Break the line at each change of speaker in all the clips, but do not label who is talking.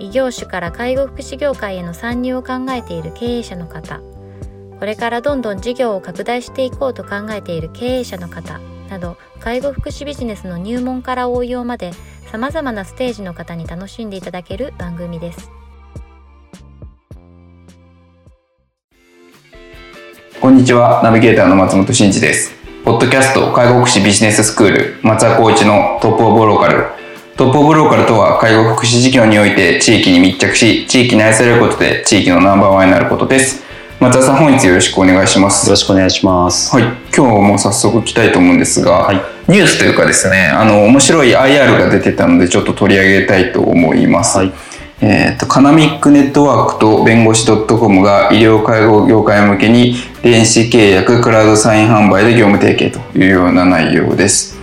異業種から介護福祉業界への参入を考えている経営者の方。これからどんどん事業を拡大していこうと考えている経営者の方。など介護福祉ビジネスの入門から応用までさまざまなステージの方に楽しんでいただける番組です。
こんにちは。ナビゲーターの松本真嗣です。ポッドキャスト介護福祉ビジネススクール松田光一のトップオブローカル。トップオブローカルとは介護福祉事業において地域に密着し地域に愛されることで地域のナンバーワンになることです松田さん本日よろしくお願いします
よろしくお願いします。
はい、今日も早速来たいと思うんですが、
はい
ニュースというかですね、あの面白い IR が出てたのでちょっと取り上げたいと思います。
はい
えっ、とカナミックネットワークと弁護士 .com が医療介護業界向けに電子契約クラウドサイン販売で業務提携というような内容です。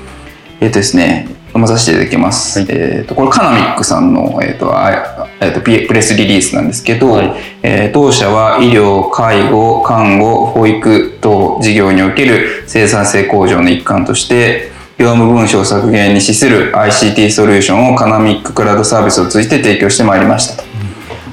えっ、とですね、読まさせていただきます。
はい
えっ、とこれカナミックさんのえっ、とあえっ、とピプレスリリースなんですけど、
はい
えー当社は医療、介護、看護、保育等事業における生産性向上の一環として、業務文書削減に資する ICT ソリューションをカナミッククラウドサービスを通じて提供してまいりましたと。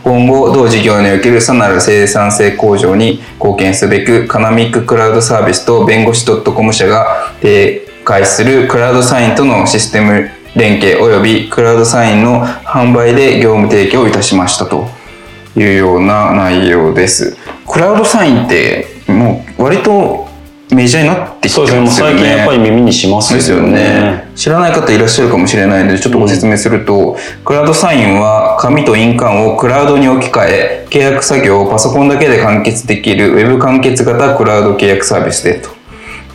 今後、同事業におけるさらなる生産性向上に貢献すべく、カナミッククラウドサービスと弁護士 .com 社が提介するクラウドサインとのシステム連携及びクラウドサインの販売で業務提供をいたしましたと。いうような内容です。クラウドサインってもう割とメジャーになってきて
そうですね。もう
ますよね。
最近やっぱり耳にします
ですよね。知らない方いらっしゃるかもしれないのでちょっとご説明すると、クラウドサインは紙と印鑑をクラウドに置き換え契約作業をパソコンだけで完結できるウェブ完結型クラウド契約サービスでと。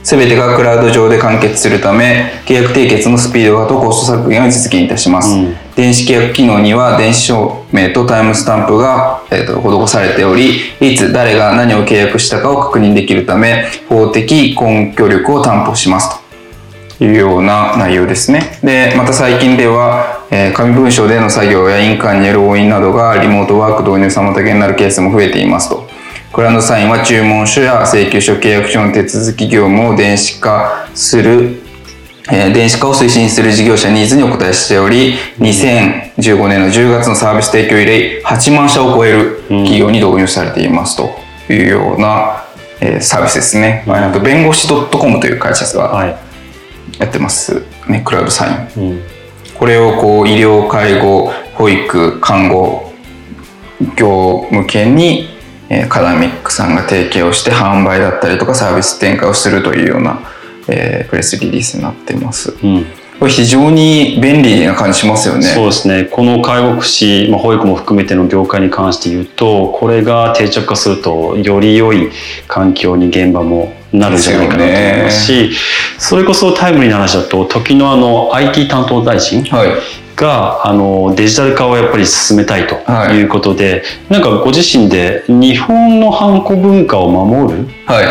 すべてがクラウド上で完結するため契約締結のスピード化とコスト削減を実現いたします、
うん
電子契約機能には電子証明とタイムスタンプが、えーと施されておりいつ誰が何を契約したかを確認できるため法的根拠力を担保しますというような内容ですね。で、また最近では、えー紙文書での作業や印鑑による押印などがリモートワーク導入妨げになるケースも増えていますと。クラウドサインは注文書や請求書契約書の手続き業務を電子化する、えー電子化を推進する事業者ニーズにお応えしており、2015年の10月のサービス提供以来、8万社を超える企業に導入されていますというような、えーサービスですね。まああと弁護士 .com という会社が
はい。
やってますね、クラウドサイン。
うん。
これをこう医療、介護、保育、看護業向けに、えーカダミックさんが提携をして販売だったりとかサービス展開をするというような、えープレスリリースになってます。
うん。
これ非常に便利な感じしますよね。
そうですね。この介護福祉、まあ、保育も含めての業界に関して言うと、これが定着化すると、より良い環境に現場もなるんじゃないかなと思いますし、それこそタイムリーな話だと、時のあの IT 担当大臣
はい。
があのデジタル化をやっぱり進めたいと
はい。
いうことで、なんかご自身で日本のハンコ文化を守る
はい。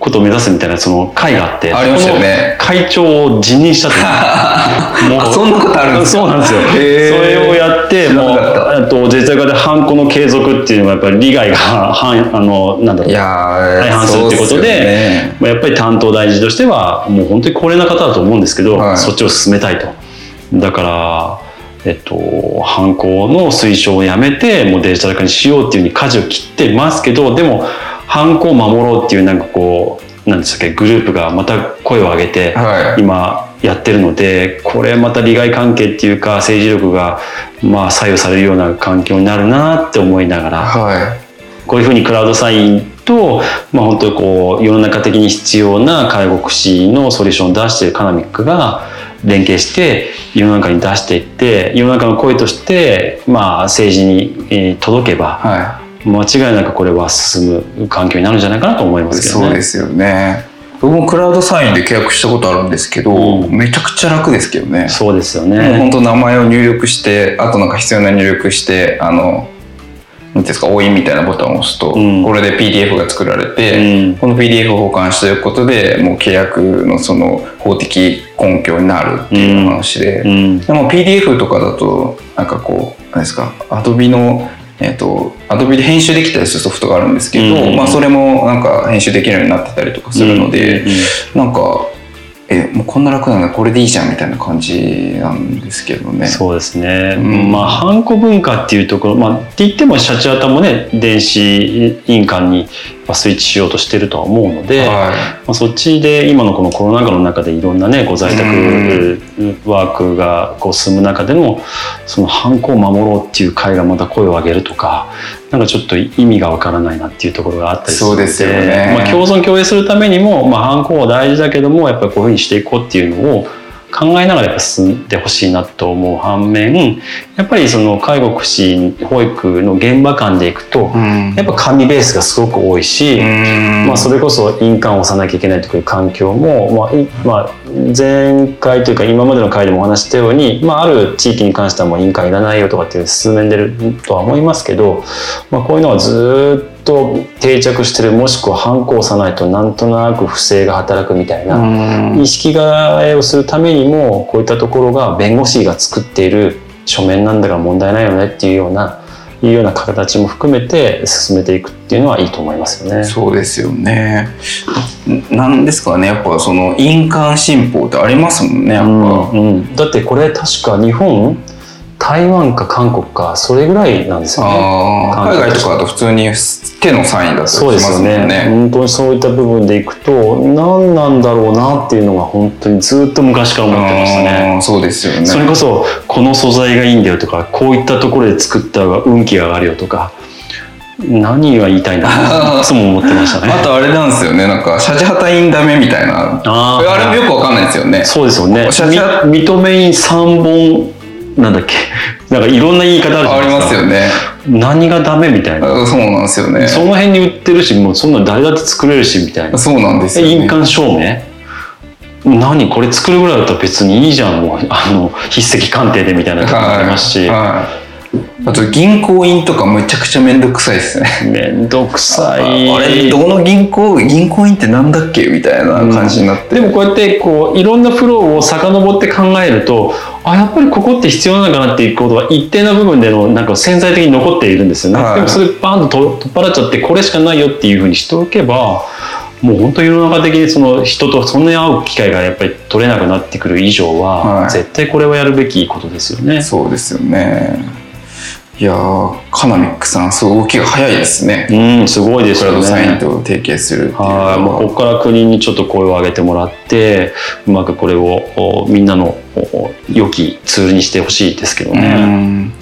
ことを目指すみたいなその会があって
ありましたよね。
会長を辞任したという。
あそんなことあるんですか？
そうなんですよ、それをやってもうあとデジタル化でハンコの継続っていうのがやっぱり利害が反あのなんだろう。
いやー
相反するってことで
ね。
まあやっぱり担当大臣としてはもう本当に高齢な方だと思うんですけど、
はい。
そっちを進めたいと。だからえっと犯行の推奨をやめてもうデジタル化にしようっていうふうに舵を切ってますけどでも犯行を守ろうっていうなんかこうなんでしたっけグループがまた声を上げて、
はい。
今やってるのでこれまた利害関係っていうか政治力がまあ左右されるような環境になるなって思いながら
は
こういうふうにクラウドサインと、まあ、本当にこう世の中的に必要な介護福祉のソリューションを出しているカナミックが連携して世の中に出していって世の中の声として、まあ、政治にえー届け
い。
ば
は
間違いなくこれは進む環境になるんじゃないかなと思いま
い。
すけどね。
そうですよね。僕もクラウドサインで契約したことあるんですけど、
うん
めちゃくちゃ楽ですけどね。
そうですよね。
本当名前を入力してあとなんか必要な入力してあのていうんですか、押印みたいなボタンを押すと、
うん。
これで PDF が作られて、
うん。
この PDF を保管しておくことで、もう契約のその法的根拠になるっていう話で、
うん。
でも PDF とかだと、なんかこう、何ですか、Adobe の、えっ、と、Adobe で編集できたりするソフトがあるんですけど、
うん。
まあそれもなんか編集できるようになってたりとかするので、
うん。うん。
なんか、え、もうこんな楽なんだ、これでいいじゃんみたいな感じなんですけどね。
そうですね、
うん。
まあハンコ文化っていうところ、まあ、って言ってもシャチハタもね電子印鑑にまあスイッチしようとしてるとは思うので、
は
まあ、そっちで今のこのコロナ禍の中でいろんなねご在宅ワークがこう進む中でのそのハンコを守ろうっていう会がまた声を上げるとかなんかちょっと意味がわからないなっていうところがあったりするので
そうですよね。
まあ、共存共栄するためにも、まあ、ハンコは大事だけどもやっぱりこういうふうにしていこうっていうのを考えながらやっぱ進んでほしいなと思う反面やっぱりその介護福祉保育の現場間でいくと、
うん。
やっぱ紙ベースがすごく多いし、
うん。
まあ、それこそ印鑑を押さなきゃいけないという環境も、まあいまあ、前回というか今までの回でもお話ししたように、まあ、ある地域に関してはもう印鑑いらないよとかっていう進めんでるとは思いますけど、まあ、こういうのはずっと定着してるもしくはハンコを押さないとなんとなく不正が働くみたいな。
うん
意識替えをするためにもこういったところが弁護士が作っている書面なんだから問題ないよねっていうようないうような形も含めて進めていくっていうのはいいと思いますよね。
そうですよね。なんですかね、やっぱその印鑑新法ってありますもんね、やっぱ。
うんうん、だってこれ確か日本台湾か韓国かそれぐらいなんですよね。
海外とかだと普通に手のサインだったりし
そうです
ます
ね
ね。
本当にそういった部分でいくと何なんだろうなっていうのが本当にずっと昔から思ってましたね。
そうですよね。
それこそこの素材がいいんだよとかこういったところで作った方が運気が上がるよとか何が言いたいんだ いつも思ってましたね。
あとあれなんですよね、なんか、シャチハタインダメみたいな。
あ
れもよくわかんないですよね。
そうですよね。認め印3本なんだっけ？なんかいろんな言い方あるじゃ
あり
ないですか。
ますよね。
何がダメみたいな。
あそうなんですよね。
その辺に売ってるしもうそんなの誰だって作れるしみたいな。
そうなんですよね。
印鑑証明？何これ作るぐらいだったら別にいいじゃんもうあの筆跡鑑定でみたいなとこもありますし、
はいはいあと銀行印とかめちゃくちゃめんどくさいですね。
めんどくさ
あ
い
れどの銀行？銀行印ってなんだっけ？みたいな感じになって、
でもこうやってこういろんなフローを遡って考えるとあやっぱりここって必要なのかなっていうことが一定な部分でのなんか潜在的に残っているんですよね、
はい
でもそれバーンと取取っ払っちゃってこれしかないよっていうふうにしておけばもう本当に世の中的にその人とそんなに会う機会がやっぱり取れなくなってくる以上は、
はい
絶対これはやるべきことですよね。
そうですよね。いやーカナミックさんすごい動きが早いですね。
うん、すごいですよ
クラウドサイン
ね。
と提携するっていうの
はい、もうここから国にちょっと声を上げてもらってうまくこれをおみんなのお良きツールにしてほしいですけど
う
ね。
ん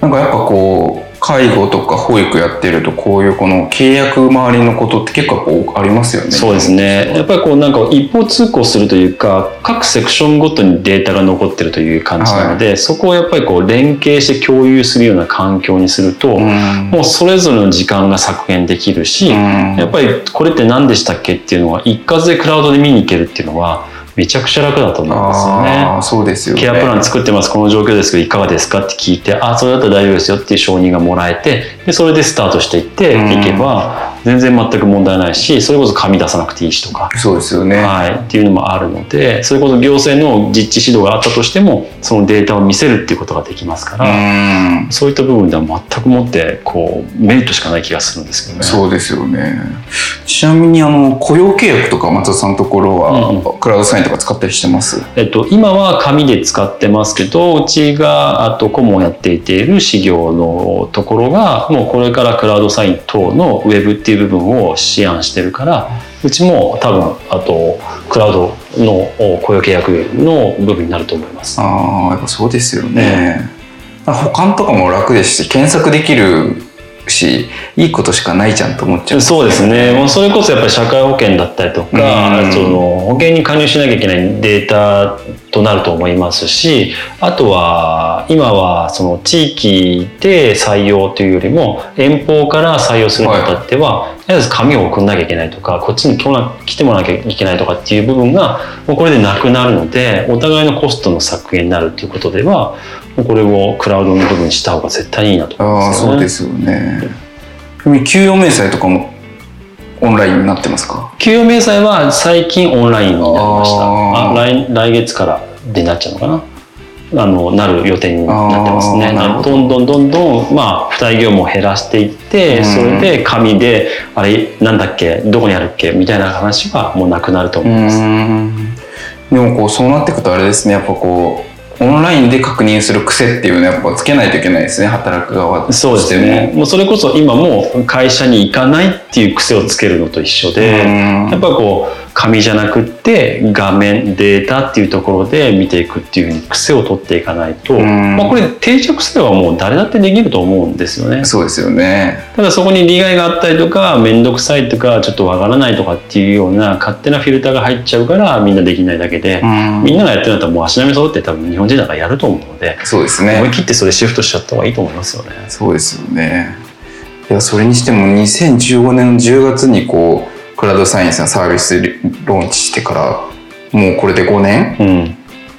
なんかやっぱこう介護とか保育やってるとこういうこの契約周りのことって結構こうありますよね。
そうですねやっぱりこうなんか一方通行するというか各セクションごとにデータが残ってるという感じなので、そこをやっぱりこう連携して共有するような環境にすると、
うん。
もうそれぞれの時間が削減できるし、
うん
やっぱりこれって何でしたっけっていうのは一括でクラウドで見に行けるっていうのはめちゃくちゃ楽だと思うんですよね。
そうですよね。
ケアプラン作ってます、この状況ですけど、いかがですか？って聞いて、あ、それだったら大丈夫ですよっていう承認がもらえて、で、それでスタートしていって
うん
いけば、全然全く問題ないし、それこそ紙出さなくていいしとか、
そうですよね。
はい、っていうのもあるので、それこそ行政の実地指導があったとしても、そのデータを見せるっていうことができますか
う
ら、
ん。
そういった部分では全くもって、こう、メリットしかない気がするんですけどね。
そうですよね。ちなみにあの雇用契約とか松田さんのところは、
うん
クラウドサインとか使ったりしてます？
えっと、今は紙で使ってますけどうちがあと顧問をやっていている事業のところがもうこれからクラウドサイン等のウェブっていう部分を思案してるからうちも多分あとクラウドの雇用契約の部分になると思います。
ああやっぱそうですよね。保管とかも楽ですし検索できるしいいことしかないじゃんと思っちゃう。
そうですね。もうそれこそやっぱり社会保険だったりとか、
うん
その保険に加入しなきゃいけないデータとなると思いますし、あとは今はその地域で採用というよりも遠方から採用するにあたっては、とりあえず紙を送んなきゃいけないとか、こっちに来てもらわなきゃいけないとかっていう部分がもうこれでなくなるので、お互いのコストの削減になるということでは、これをクラウドの部分にした方が絶対いいなと思いますよね。
そうですよね給与明細とかもオンラインになってますか？
給与明細は最近オンラインになりました。
あ
来来月からでなっちゃうのかな？あのなる予定になってますね。
ど
どんどんどんどんまあ付帯業務を減らしていって、
うん
それで紙であれなんだっけどこにあるっけみたいな話はもうなくなると
う
思います。
んでもこうそうなっていくとあれですねやっぱこうオンラインで確認する癖っていうのはやっぱつけないといけないですね働く側としても
そうですね。もうそれこそ今もう会社に行かないっていう癖をつけるのと一緒で、
うん
やっぱこう紙じゃなくって画面データっていうところで見ていくっていうふうに癖を取っていかないと、
ん。
まあこれ定着すればもう誰だってできると思うんですよ。ね。
そうですよね。
ただそこに利害があったりとか面倒くさいとかちょっとわからないとかっていうような勝手なフィルターが入っちゃうからみんなできないだけで、
うん。
みんながやってるんだったらもう足並み揃って多分日本人だからやると思うので、
そうです
思い
ね
切ってそれシフトしちゃった方がいいと思いますよね。
そうですよね。いやそれにしても2015年の10月にこうクラウドサイエンスのサービスローンチしてからもうこれで5年？
うん。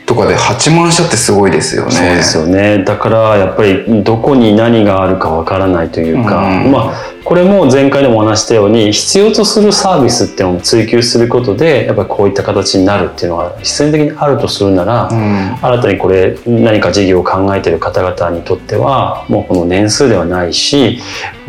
とかで8万社ってすごいですよね。
そうですよね。だからやっぱりどこに何があるかわからないというか、
うん。
まあこれも前回でもお話ししたように必要とするサービスっていうのを追求することでやっぱりこういった形になるっていうのは必然的にあるとするなら、
うん。
新たにこれ何か事業を考えている方々にとってはもうこの年数ではないし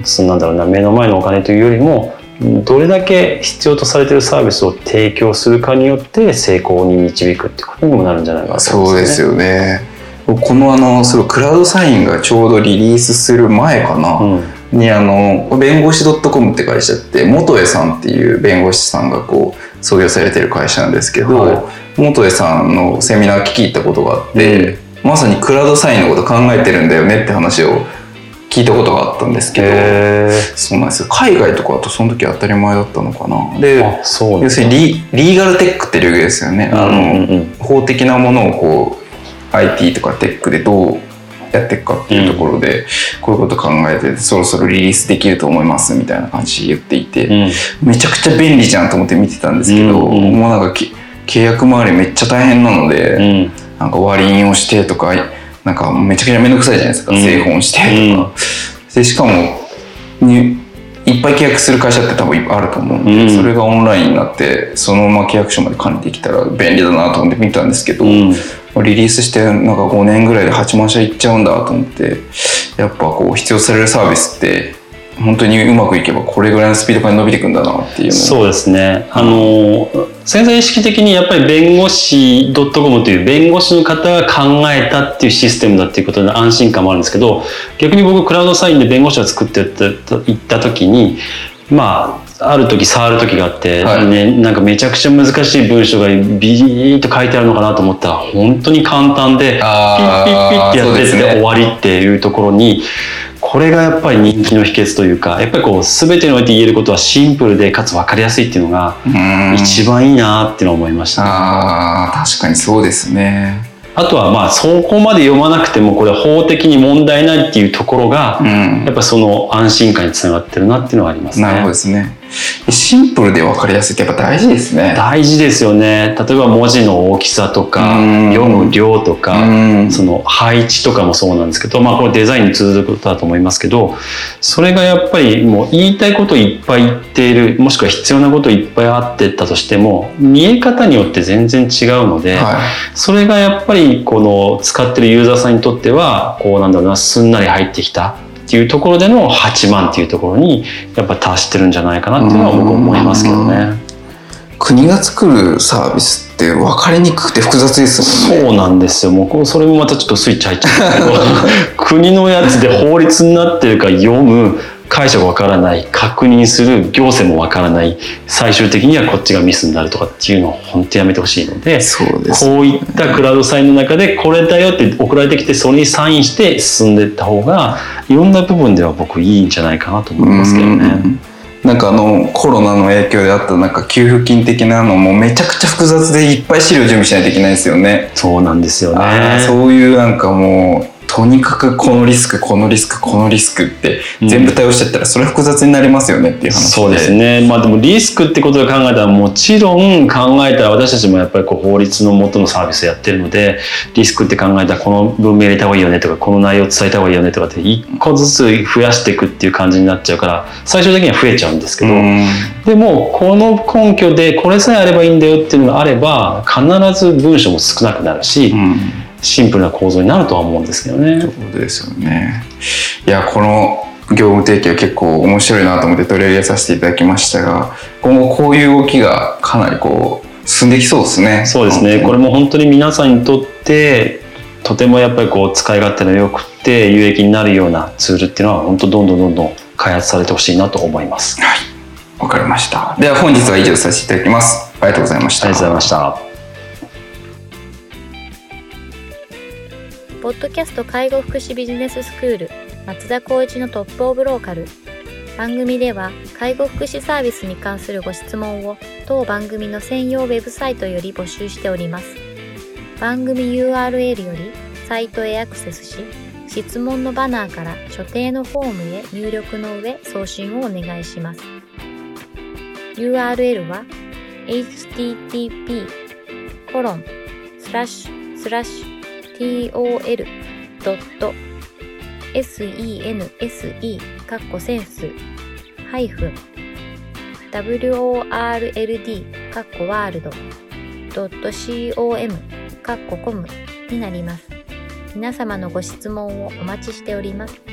そのなんだろうな目の前のお金というよりもどれだけ必要とされているサービスを提供するかによって成功に導くっていうことにもなるんじゃないかなと思
そうですよね。このあのそのクラウドサインがちょうどリリースする前かな、
うん。
にあの弁護士 .com って会社って元江さんっていう弁護士さんがこう創業されてる会社なんですけど、
は
元江さんのセミナー聞き入ったことがあって、まさにクラウドサインのこと考えてるんだよねって話を聞いたことがあったんですけど、そうなんですよ。海外とかだとその時当たり前だったのかな。で要
です
るにリリーガルテックって領域ですよね、あの
うんうん。うん
法的なものをこう IT とかテックでどうやっていくかっていうところで、こういうこと考えてそろそろリリースできると思いますみたいな感じで言っていて、
うん。
めちゃくちゃ便利じゃんと思って見てたんですけど、
うんうん
もうなんかき契約周りめっちゃ大変なので、
うん。
なんか割り印をしてとかなんかめちゃくちゃめんどくさいじゃないですか、
うん。
製本して。とか、でしかもにいっぱい契約する会社って多分あると思うんで、
うん。
それがオンラインになってそのまま契約書まで管理できたら便利だなと思って見たんですけど、
うん。
リリースしてなんか5年ぐらいで8万社いっちゃうんだと思ってやっぱこう必要とされるサービスって本当にうまくいけばこれぐらいのスピード感に伸びていくんだなっていう
そうですね。あの、潜在意識的にやっぱり弁護士 .com という弁護士の方が考えたっていうシステムだっていうことで安心感もあるんですけど、逆に僕クラウドサインで弁護士を作っていった時に、まあ、ある時触る時があって、
はい。
ね、なんかめちゃくちゃ難しい文章がビーッと書いてあるのかなと思ったら本当に簡単でピッピッピッってやってって終わりっていうところにこれがやっぱり人気の秘訣というかやっぱりこう全てにおいて言えることはシンプルでかつ分かりやすいっていうのが
うん。
一番いいなっていうのを思いましたね、
あー確かにそうですね。
あとはまあそこまで読まなくてもこれ法的に問題ないっていうところが
うん。
やっぱその安心感につながってるなっていうのはありますね。
なるほどですねシンプルで分かりやすいってやっぱ大事ですね。
大事ですよね。例えば文字の大きさとか
うん。
読む量とか
うん。
その配置とかもそうなんですけどまあこれデザインに通ずることだと思いますけどそれがやっぱりもう言いたいこといっぱい言っているもしくは必要なこといっぱいあってたとしても見え方によって全然違うので、
は
それがやっぱりこの使ってるユーザーさんにとってはこうなんだろうなすんなり入ってきたっていうところでの8万っていうところにやっぱ達してるんじゃないかなっていうのは僕は思いますけどね。
い国が作るサービスって分かりにくくて複雑ですもんね。
そうなんですよ。もうそれもまたちょっとスイッチ入っちゃうんですけど国のやつで法律になってるか読む解釈わからない確認する行政もわからない最終的にはこっちがミスになるとかっていうのを本当やめてほしいので
そうです
こういったクラウドサインの中でこれだよって送られてきてそれにサインして進んでいった方がいろんな部分では僕いいんじゃないかなと思いますけどね。
うんなんかあのコロナの影響であったなんか給付金的なのもめちゃくちゃ複雑でいっぱい資料準備しないといけないですよね。
そうなんですよね。
そういうなんかもうとにかくこのリスクこのリスクこのリスクって
うん。
全部対応しちゃったらそれ複雑になりますよねっていう話で。
そうですね。まあでもリスクってことで考えたらもちろん考えたら私たちもやっぱりこう法律の元のサービスをやってるのでリスクって考えたらこの文明入れた方がいいよねとかこの内容を伝えた方がいいよねとかって一個ずつ増やしていくっていう感じになっちゃうから最終的には増えちゃうんですけど、
うん。
でもこの根拠でこれさえあればいいんだよっていうのがあれば必ず文章も少なくなるし、
うん
シンプルな構造になるとは思うんですけどね。
そうですよね。いや、この業務提携は結構面白いなと思って取り上げさせていただきましたが、今後こういう動きがかなりこう、進んできそうですね。
そうですね。これも本当に皆さんにとってとてもやっぱりこう使い勝手の良くて有益になるようなツールっていうのは本当どんどんどんどん開発されてほしいなと思います。あ
わかりました。では本日は以上させていただきます。ありがとうございました。
りがとうございました。
ポッドキャスト介護福祉ビジネススクール松田光一のトップオブローカル。番組では介護福祉サービスに関するご質問を当番組の専用ウェブサイトより募集しております。番組 URL よりサイトへアクセスし質問のバナーから所定のフォームへ入力の上送信をお願いします。URL は http コロンスラッシュスラッシュ tol.sense かっこセンスハイフン world かっこワールド .com かっこコムになります。皆様のご質問をお待ちしております。